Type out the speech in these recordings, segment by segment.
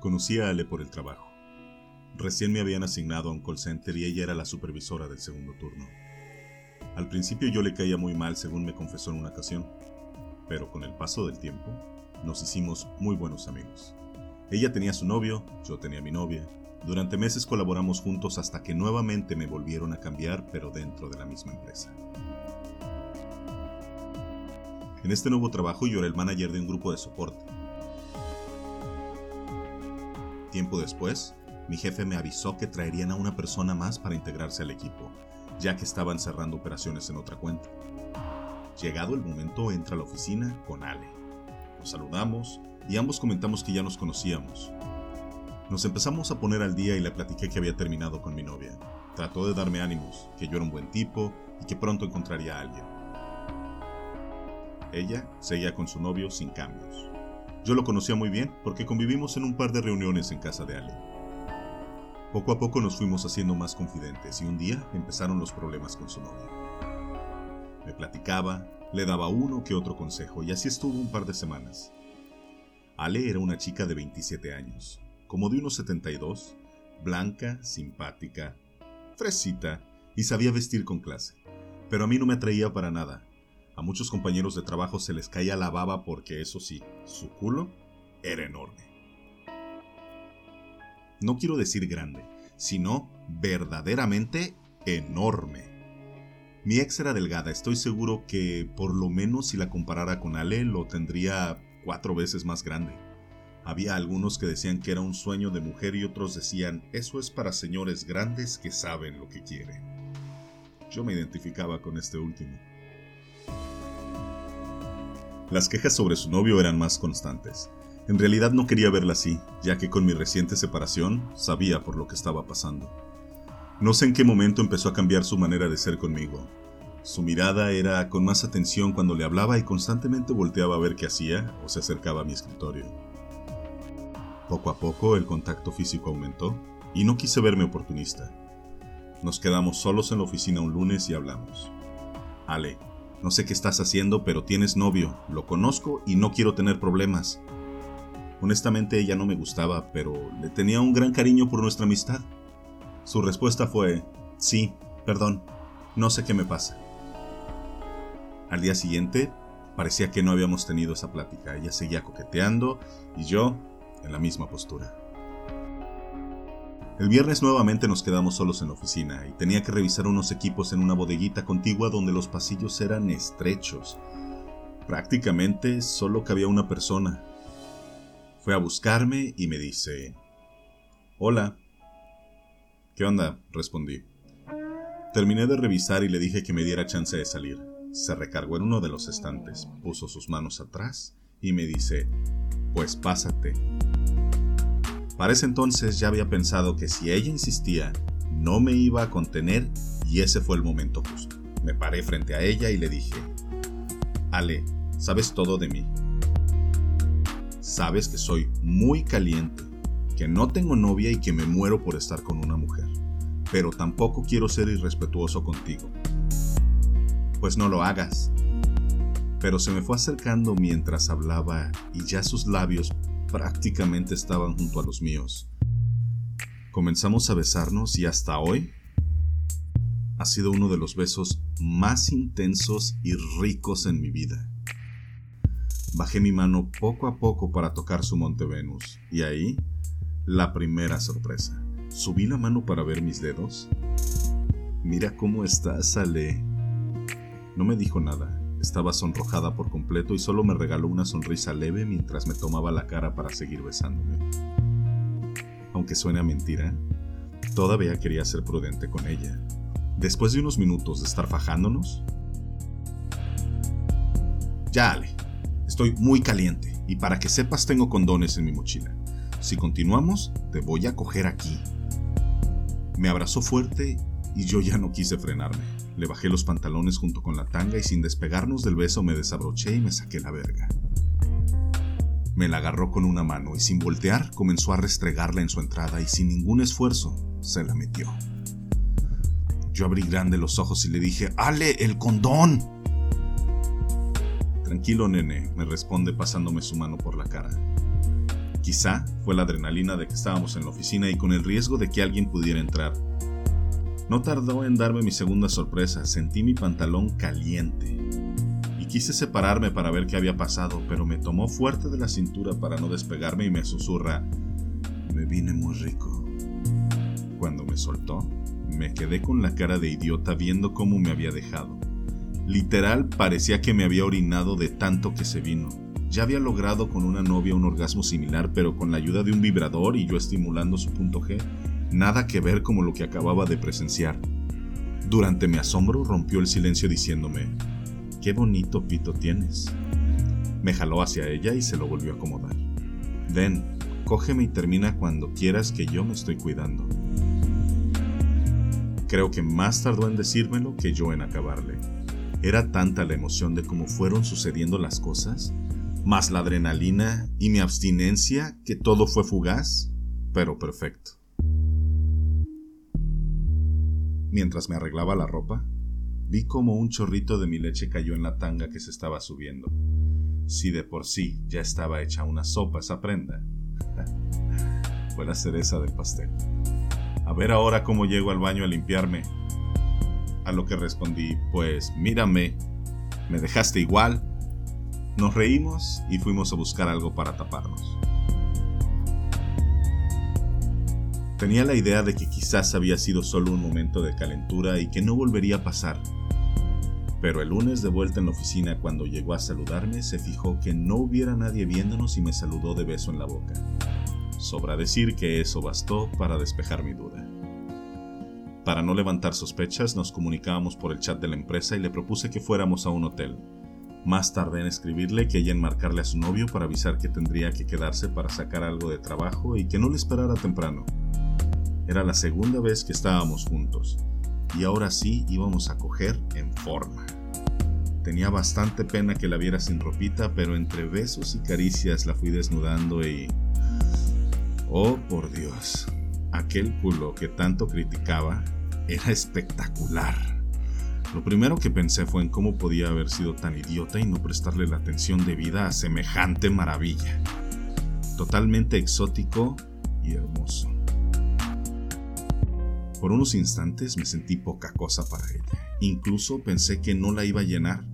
Conocí a Ale por el trabajo. Recién me habían asignado a un call center y ella era la supervisora del segundo turno. Al principio yo le caía muy mal según me confesó en una ocasión, pero con el paso del tiempo nos hicimos muy buenos amigos. Ella tenía su novio, yo tenía mi novia. Durante meses colaboramos juntos hasta que nuevamente me volvieron a cambiar, pero dentro de la misma empresa. En este nuevo trabajo yo era el manager de un grupo de soporte Tiempo después, mi jefe me avisó que traerían a una persona más para integrarse al equipo, ya que estaban cerrando operaciones en otra cuenta. Llegado el momento, entra a la oficina con Ale. Nos saludamos y ambos comentamos que ya nos conocíamos. Nos empezamos a poner al día y le platiqué que había terminado con mi novia. Trató de darme ánimos, que yo era un buen tipo y que pronto encontraría a alguien. Ella seguía con su novio sin cambios. Yo lo conocía muy bien porque convivimos en un par de reuniones en casa de Ale. Poco a poco nos fuimos haciendo más confidentes y un día empezaron los problemas con su novia. Me platicaba, le daba uno que otro consejo y así estuvo un par de semanas. Ale era una chica de 27 años, como de unos 72, blanca, simpática, fresita y sabía vestir con clase. Pero a mí no me atraía para nada, a muchos compañeros de trabajo se les caía la baba porque eso sí, su culo era enorme. No quiero decir grande, sino verdaderamente enorme. Mi ex era delgada, estoy seguro que por lo menos si la comparara con Ale lo tendría cuatro veces más grande. Había algunos que decían que era un sueño de mujer y otros decían, eso es para señores grandes que saben lo que quieren. Yo me identificaba con este último. Las quejas sobre su novio eran más constantes. En realidad no quería verla así, ya que con mi reciente separación sabía por lo que estaba pasando. No sé en qué momento empezó a cambiar su manera de ser conmigo. Su mirada era con más atención cuando le hablaba y constantemente volteaba a ver qué hacía o se acercaba a mi escritorio. Poco a poco el contacto físico aumentó y no quise verme oportunista. Nos quedamos solos en la oficina un lunes y hablamos. Ale, no sé qué estás haciendo, pero tienes novio, lo conozco y no quiero tener problemas. Honestamente ella no me gustaba, pero le tenía un gran cariño por nuestra amistad. Su respuesta fue, sí, perdón, no sé qué me pasa. Al día siguiente, parecía que no habíamos tenido esa plática. Ella seguía coqueteando y yo en la misma postura. El viernes nuevamente nos quedamos solos en la oficina y tenía que revisar unos equipos en una bodeguita contigua donde los pasillos eran estrechos. Prácticamente solo cabía una persona. Fue a buscarme y me dice, Hola. ¿Qué onda? respondí. Terminé de revisar y le dije que me diera chance de salir. Se recargó en uno de los estantes, puso sus manos atrás y me dice, Pues pásate. Para ese entonces ya había pensado que si ella insistía, no me iba a contener y ese fue el momento justo. Me paré frente a ella y le dije, Ale, sabes todo de mí. Sabes que soy muy caliente, que no tengo novia y que me muero por estar con una mujer, pero tampoco quiero ser irrespetuoso contigo. Pues no lo hagas. Pero se me fue acercando mientras hablaba y ya sus labios prácticamente estaban junto a los míos. Comenzamos a besarnos y hasta hoy ha sido uno de los besos más intensos y ricos en mi vida. Bajé mi mano poco a poco para tocar su monte Venus y ahí la primera sorpresa. Subí la mano para ver mis dedos. Mira cómo estás, Ale. No me dijo nada, estaba sonrojada por completo y solo me regaló una sonrisa leve mientras me tomaba la cara para seguir besándome. Aunque suene a mentira, todavía quería ser prudente con ella. Después de unos minutos de estar fajándonos, ya Ale, estoy muy caliente y para que sepas tengo condones en mi mochila. Si continuamos, te voy a coger aquí. Me abrazó fuerte y yo ya no quise frenarme. Le bajé los pantalones junto con la tanga y sin despegarnos del beso me desabroché y me saqué la verga. Me la agarró con una mano y sin voltear comenzó a restregarla en su entrada y sin ningún esfuerzo se la metió. Yo abrí grande los ojos y le dije, ¡Ale, el condón! Tranquilo, nene, me responde pasándome su mano por la cara. Quizá fue la adrenalina de que estábamos en la oficina y con el riesgo de que alguien pudiera entrar. No tardó en darme mi segunda sorpresa, sentí mi pantalón caliente. Y quise separarme para ver qué había pasado, pero me tomó fuerte de la cintura para no despegarme y me susurra, me vine muy rico. Cuando me soltó, me quedé con la cara de idiota viendo cómo me había dejado. Literal parecía que me había orinado de tanto que se vino. Ya había logrado con una novia un orgasmo similar, pero con la ayuda de un vibrador y yo estimulando su punto G, nada que ver como lo que acababa de presenciar. Durante mi asombro rompió el silencio diciéndome, qué bonito pito tienes. Me jaló hacia ella y se lo volvió a acomodar. Ven, cógeme y termina cuando quieras que yo me estoy cuidando. Creo que más tardó en decírmelo que yo en acabarle. Era tanta la emoción de cómo fueron sucediendo las cosas, más la adrenalina y mi abstinencia, que todo fue fugaz, pero perfecto. Mientras me arreglaba la ropa, vi como un chorrito de mi leche cayó en la tanga que se estaba subiendo. Si de por sí ya estaba hecha una sopa esa prenda, fue la cereza del pastel. A ver ahora cómo llego al baño a limpiarme. A lo que respondí, pues mírame, me dejaste igual. Nos reímos y fuimos a buscar algo para taparnos. Tenía la idea de que quizás había sido solo un momento de calentura y que no volvería a pasar. Pero el lunes de vuelta en la oficina cuando llegó a saludarme se fijó que no hubiera nadie viéndonos y me saludó de beso en la boca. Sobra decir que eso bastó para despejar mi duda. Para no levantar sospechas nos comunicábamos por el chat de la empresa y le propuse que fuéramos a un hotel. Más tarde en escribirle que ella en marcarle a su novio para avisar que tendría que quedarse para sacar algo de trabajo y que no le esperara temprano. Era la segunda vez que estábamos juntos, y ahora sí íbamos a coger en forma. Tenía bastante pena que la viera sin ropita, pero entre besos y caricias la fui desnudando y... Oh, por Dios, aquel culo que tanto criticaba era espectacular. Lo primero que pensé fue en cómo podía haber sido tan idiota y no prestarle la atención debida a semejante maravilla. Totalmente exótico y hermoso. Por unos instantes me sentí poca cosa para ella. Incluso pensé que no la iba a llenar.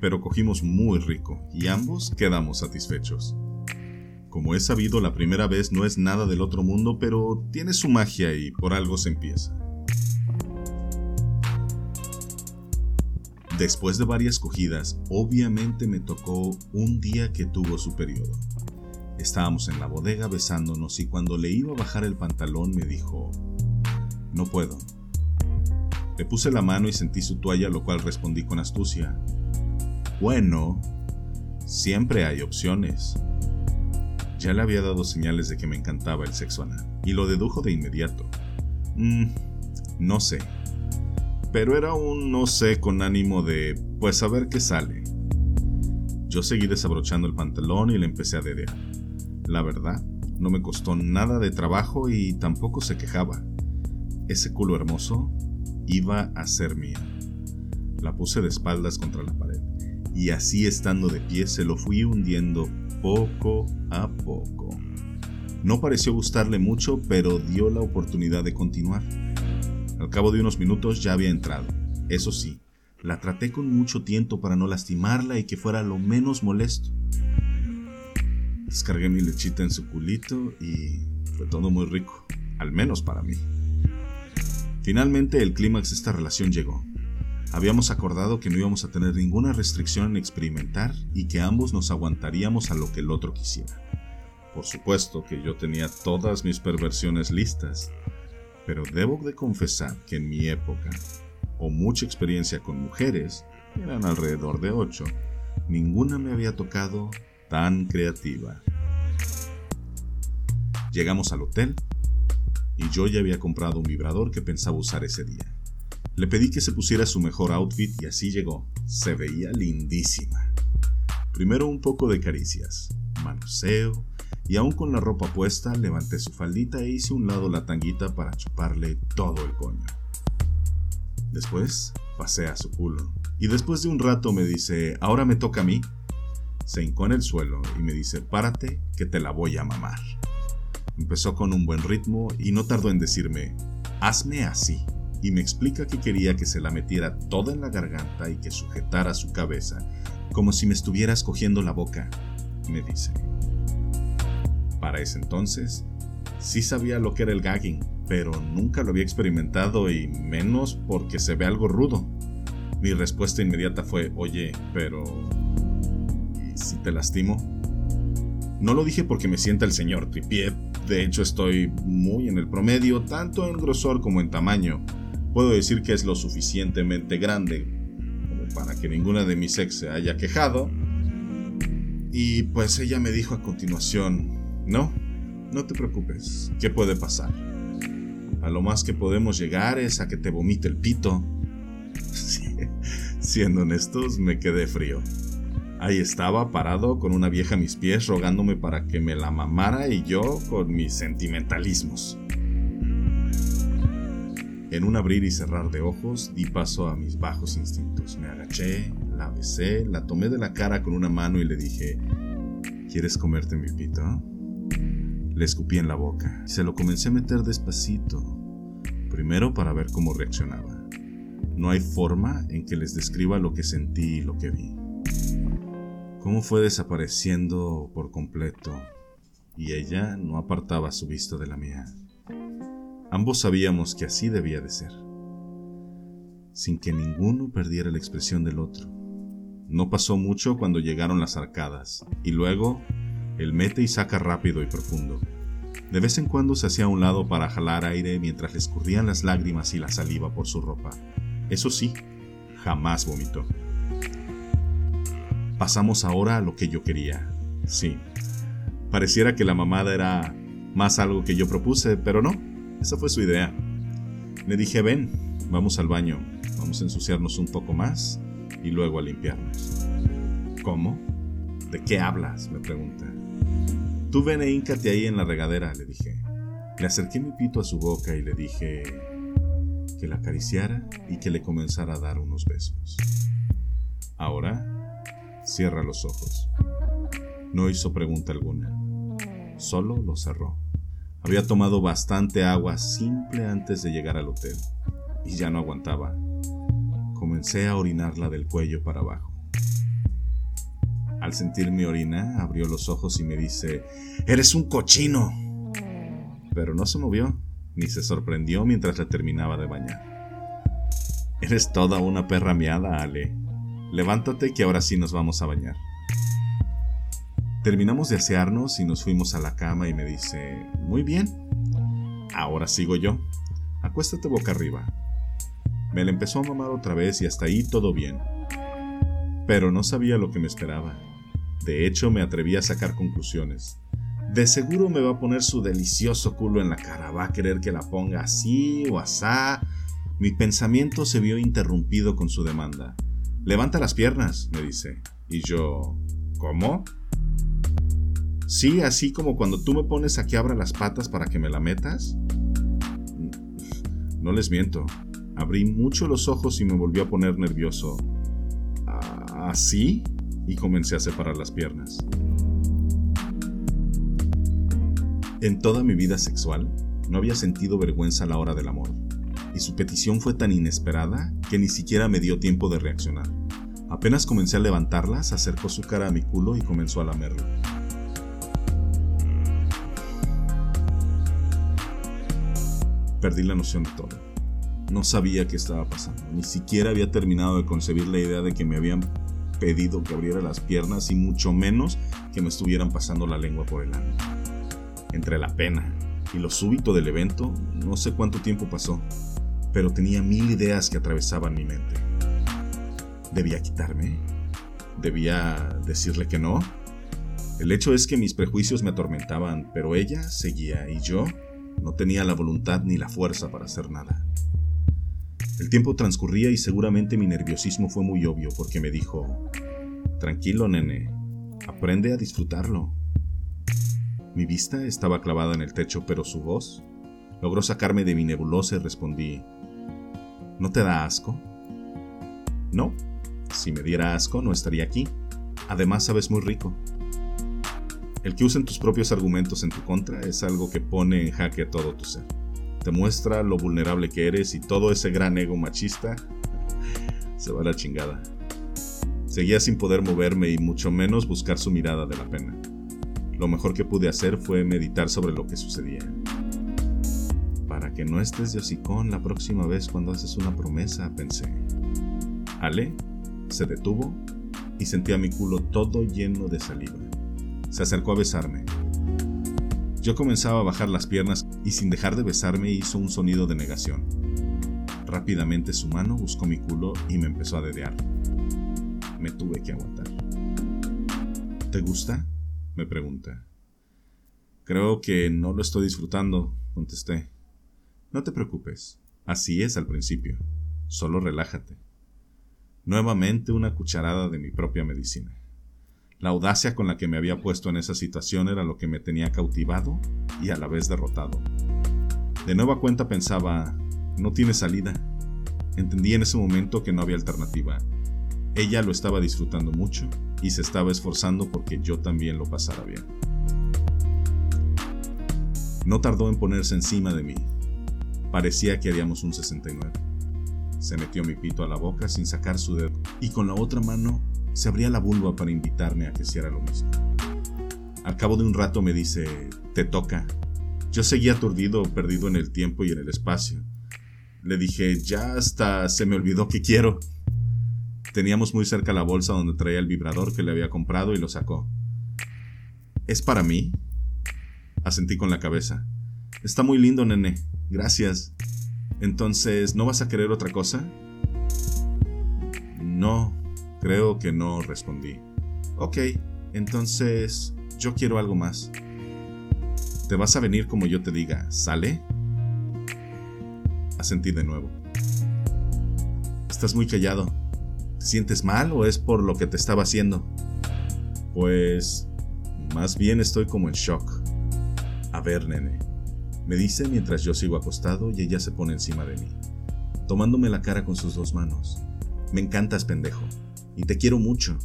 Pero cogimos muy rico y ambos quedamos satisfechos. Como he sabido, la primera vez no es nada del otro mundo, pero tiene su magia y por algo se empieza. Después de varias cogidas, obviamente me tocó un día que tuvo su periodo. Estábamos en la bodega besándonos y cuando le iba a bajar el pantalón me dijo, no puedo. Le puse la mano y sentí su toalla, lo cual respondí con astucia. Bueno, siempre hay opciones. Ya le había dado señales de que me encantaba el sexo anal, y lo dedujo de inmediato. Mm, no sé. Pero era un no sé con ánimo de, pues a ver qué sale. Yo seguí desabrochando el pantalón y le empecé a dedear. La verdad, no me costó nada de trabajo y tampoco se quejaba ese culo hermoso iba a ser mío. La puse de espaldas contra la pared y así estando de pie se lo fui hundiendo poco a poco. No pareció gustarle mucho, pero dio la oportunidad de continuar. Al cabo de unos minutos ya había entrado. Eso sí, la traté con mucho tiento para no lastimarla y que fuera lo menos molesto. Descargué mi lechita en su culito y fue todo muy rico, al menos para mí. Finalmente el clímax de esta relación llegó. Habíamos acordado que no íbamos a tener ninguna restricción en experimentar y que ambos nos aguantaríamos a lo que el otro quisiera. Por supuesto que yo tenía todas mis perversiones listas, pero debo de confesar que en mi época, o mucha experiencia con mujeres, eran alrededor de ocho, ninguna me había tocado tan creativa. Llegamos al hotel y yo ya había comprado un vibrador que pensaba usar ese día. Le pedí que se pusiera su mejor outfit y así llegó. Se veía lindísima. Primero un poco de caricias, manoseo, y aún con la ropa puesta levanté su faldita e hice un lado la tanguita para chuparle todo el coño. Después pasé a su culo, y después de un rato me dice, ¿ahora me toca a mí? Se hincó en el suelo y me dice, párate, que te la voy a mamar. Empezó con un buen ritmo y no tardó en decirme, hazme así. Y me explica que quería que se la metiera toda en la garganta y que sujetara su cabeza, como si me estuviera escogiendo la boca, me dice. Para ese entonces, sí sabía lo que era el gagging, pero nunca lo había experimentado y menos porque se ve algo rudo. Mi respuesta inmediata fue, oye, pero... ¿Y si te lastimo? No lo dije porque me sienta el señor Tripier, de hecho estoy muy en el promedio, tanto en grosor como en tamaño. Puedo decir que es lo suficientemente grande como para que ninguna de mis ex se haya quejado. Y pues ella me dijo a continuación, no, no te preocupes, ¿qué puede pasar? A lo más que podemos llegar es a que te vomite el pito. Siendo honestos, me quedé frío. Ahí estaba parado con una vieja a mis pies rogándome para que me la mamara y yo con mis sentimentalismos. En un abrir y cerrar de ojos di paso a mis bajos instintos. Me agaché, la besé, la tomé de la cara con una mano y le dije, ¿quieres comerte mi pito? Le escupí en la boca y se lo comencé a meter despacito, primero para ver cómo reaccionaba. No hay forma en que les describa lo que sentí y lo que vi. Cómo fue desapareciendo por completo, y ella no apartaba su vista de la mía. Ambos sabíamos que así debía de ser, sin que ninguno perdiera la expresión del otro. No pasó mucho cuando llegaron las arcadas, y luego el mete y saca rápido y profundo. De vez en cuando se hacía a un lado para jalar aire mientras le escurrían las lágrimas y la saliva por su ropa. Eso sí, jamás vomitó. Pasamos ahora a lo que yo quería. Sí, pareciera que la mamada era más algo que yo propuse, pero no, esa fue su idea. Le dije, ven, vamos al baño, vamos a ensuciarnos un poco más y luego a limpiarnos. ¿Cómo? ¿De qué hablas? me pregunta. Tú ven e híncate ahí en la regadera, le dije. Le acerqué mi pito a su boca y le dije, que la acariciara y que le comenzara a dar unos besos. Ahora, cierra los ojos. No hizo pregunta alguna, solo lo cerró. Había tomado bastante agua simple antes de llegar al hotel y ya no aguantaba. Comencé a orinarla del cuello para abajo. Al sentir mi orina, abrió los ojos y me dice, Eres un cochino. Pero no se movió ni se sorprendió mientras la terminaba de bañar. Eres toda una perra miada, Ale. Levántate que ahora sí nos vamos a bañar. Terminamos de asearnos y nos fuimos a la cama y me dice, muy bien, ahora sigo yo. Acuéstate boca arriba. Me la empezó a mamar otra vez y hasta ahí todo bien. Pero no sabía lo que me esperaba. De hecho, me atreví a sacar conclusiones. De seguro me va a poner su delicioso culo en la cara, va a querer que la ponga así o asá. Mi pensamiento se vio interrumpido con su demanda. Levanta las piernas, me dice. Y yo, ¿cómo? Sí, así como cuando tú me pones a que abra las patas para que me la metas. No les miento. Abrí mucho los ojos y me volvió a poner nervioso. ¿Así? Y comencé a separar las piernas. En toda mi vida sexual, no había sentido vergüenza a la hora del amor, su petición fue tan inesperada que ni siquiera me dio tiempo de reaccionar. Apenas comencé a levantarla, se acercó su cara a mi culo y comenzó a lamerlo. Perdí la noción de todo. No sabía qué estaba pasando, ni siquiera había terminado de concebir la idea de que me habían pedido que abriera las piernas y mucho menos que me estuvieran pasando la lengua por el ano. Entre la pena y lo súbito del evento, no sé cuánto tiempo pasó, pero tenía mil ideas que atravesaban mi mente. ¿Debía quitarme? ¿Debía decirle que no? El hecho es que mis prejuicios me atormentaban, pero ella seguía y yo no tenía la voluntad ni la fuerza para hacer nada. El tiempo transcurría y seguramente mi nerviosismo fue muy obvio porque me dijo, Tranquilo, nene, aprende a disfrutarlo. Mi vista estaba clavada en el techo, pero su voz logró sacarme de mi nebulosa y respondí, ¿No te da asco? No, si me diera asco no estaría aquí. Además sabes muy rico. El que usen tus propios argumentos en tu contra es algo que pone en jaque a todo tu ser. Te muestra lo vulnerable que eres y todo ese gran ego machista se va a la chingada. Seguía sin poder moverme y mucho menos buscar su mirada de la pena. Lo mejor que pude hacer fue meditar sobre lo que sucedía. Para que no estés de hocicón la próxima vez cuando haces una promesa, pensé. Ale se detuvo y sentía mi culo todo lleno de saliva. Se acercó a besarme. Yo comenzaba a bajar las piernas y sin dejar de besarme hizo un sonido de negación. Rápidamente su mano buscó mi culo y me empezó a dedear. Me tuve que aguantar. ¿Te gusta? me pregunta. Creo que no lo estoy disfrutando, contesté. No te preocupes, así es al principio. Solo relájate. Nuevamente una cucharada de mi propia medicina. La audacia con la que me había puesto en esa situación era lo que me tenía cautivado y a la vez derrotado. De nueva cuenta pensaba, no tiene salida. Entendí en ese momento que no había alternativa. Ella lo estaba disfrutando mucho y se estaba esforzando porque yo también lo pasara bien. No tardó en ponerse encima de mí. Parecía que haríamos un 69. Se metió mi pito a la boca sin sacar su dedo y con la otra mano se abría la vulva para invitarme a que hiciera lo mismo. Al cabo de un rato me dice, te toca. Yo seguía aturdido, perdido en el tiempo y en el espacio. Le dije, ya hasta se me olvidó que quiero. Teníamos muy cerca la bolsa donde traía el vibrador que le había comprado y lo sacó. ¿Es para mí? Asentí con la cabeza. Está muy lindo, nene. Gracias. Entonces, ¿no vas a querer otra cosa? No, Creo que no respondí. Ok, entonces yo quiero algo más. ¿Te vas a venir como yo te diga, ¿sale? Asentí de nuevo. Estás muy callado. ¿Te sientes mal o es por lo que te estaba haciendo? Pues... Más bien estoy como en shock. A ver, nene. Me dice mientras yo sigo acostado y ella se pone encima de mí, tomándome la cara con sus dos manos. Me encantas, pendejo y te quiero mucho.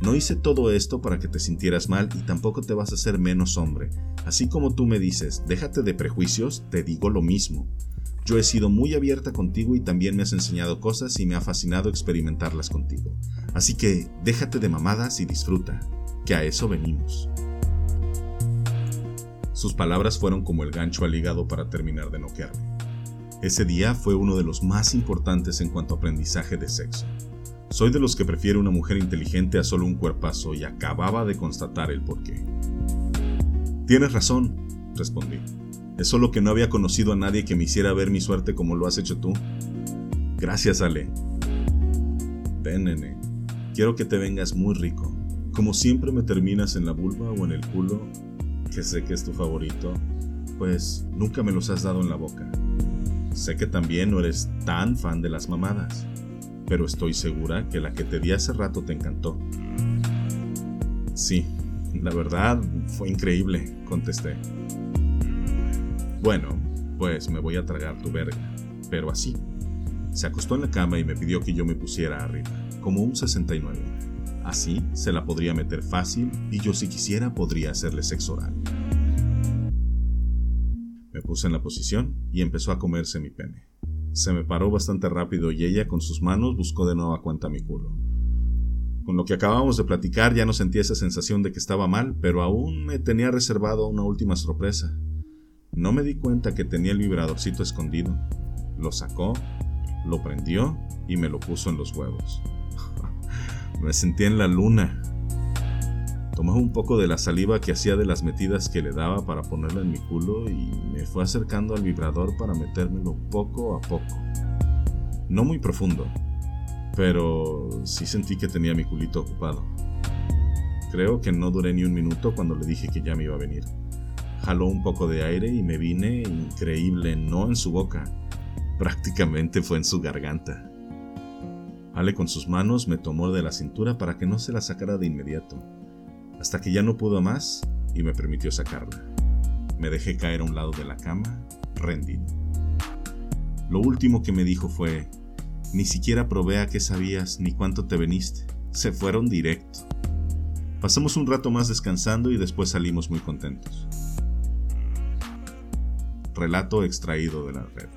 No hice todo esto para que te sintieras mal y tampoco te vas a hacer menos hombre. Así como tú me dices, déjate de prejuicios, te digo lo mismo. Yo he sido muy abierta contigo y también me has enseñado cosas y me ha fascinado experimentarlas contigo. Así que déjate de mamadas y disfruta, que a eso venimos. Sus palabras fueron como el gancho al hígado para terminar de noquearme. Ese día fue uno de los más importantes en cuanto a aprendizaje de sexo. Soy de los que prefiere una mujer inteligente a solo un cuerpazo y acababa de constatar el porqué. Tienes razón, respondí. Es solo que no había conocido a nadie que me hiciera ver mi suerte como lo has hecho tú. Gracias, Ale. Ven, nene. Quiero que te vengas muy rico. Como siempre me terminas en la vulva o en el culo, que sé que es tu favorito, pues nunca me los has dado en la boca. Sé que también no eres tan fan de las mamadas pero estoy segura que la que te di hace rato te encantó. Sí, la verdad fue increíble, contesté. Bueno, pues me voy a tragar tu verga, pero así. Se acostó en la cama y me pidió que yo me pusiera arriba, como un 69. Así se la podría meter fácil y yo si quisiera podría hacerle sexo oral. Puse en la posición y empezó a comerse mi pene. Se me paró bastante rápido y ella con sus manos buscó de nuevo a cuenta mi culo. Con lo que acabamos de platicar ya no sentía esa sensación de que estaba mal, pero aún me tenía reservado una última sorpresa. No me di cuenta que tenía el vibradorcito escondido. Lo sacó, lo prendió y me lo puso en los huevos. me sentí en la luna. Tomó un poco de la saliva que hacía de las metidas que le daba para ponerla en mi culo y me fue acercando al vibrador para metérmelo poco a poco. No muy profundo, pero sí sentí que tenía mi culito ocupado. Creo que no duré ni un minuto cuando le dije que ya me iba a venir. Jaló un poco de aire y me vine increíble, no en su boca, prácticamente fue en su garganta. Ale con sus manos me tomó de la cintura para que no se la sacara de inmediato hasta que ya no pudo más y me permitió sacarla. Me dejé caer a un lado de la cama, rendido. Lo último que me dijo fue, ni siquiera probé a qué sabías ni cuánto te veniste. Se fueron directo. Pasamos un rato más descansando y después salimos muy contentos. Relato extraído de la red.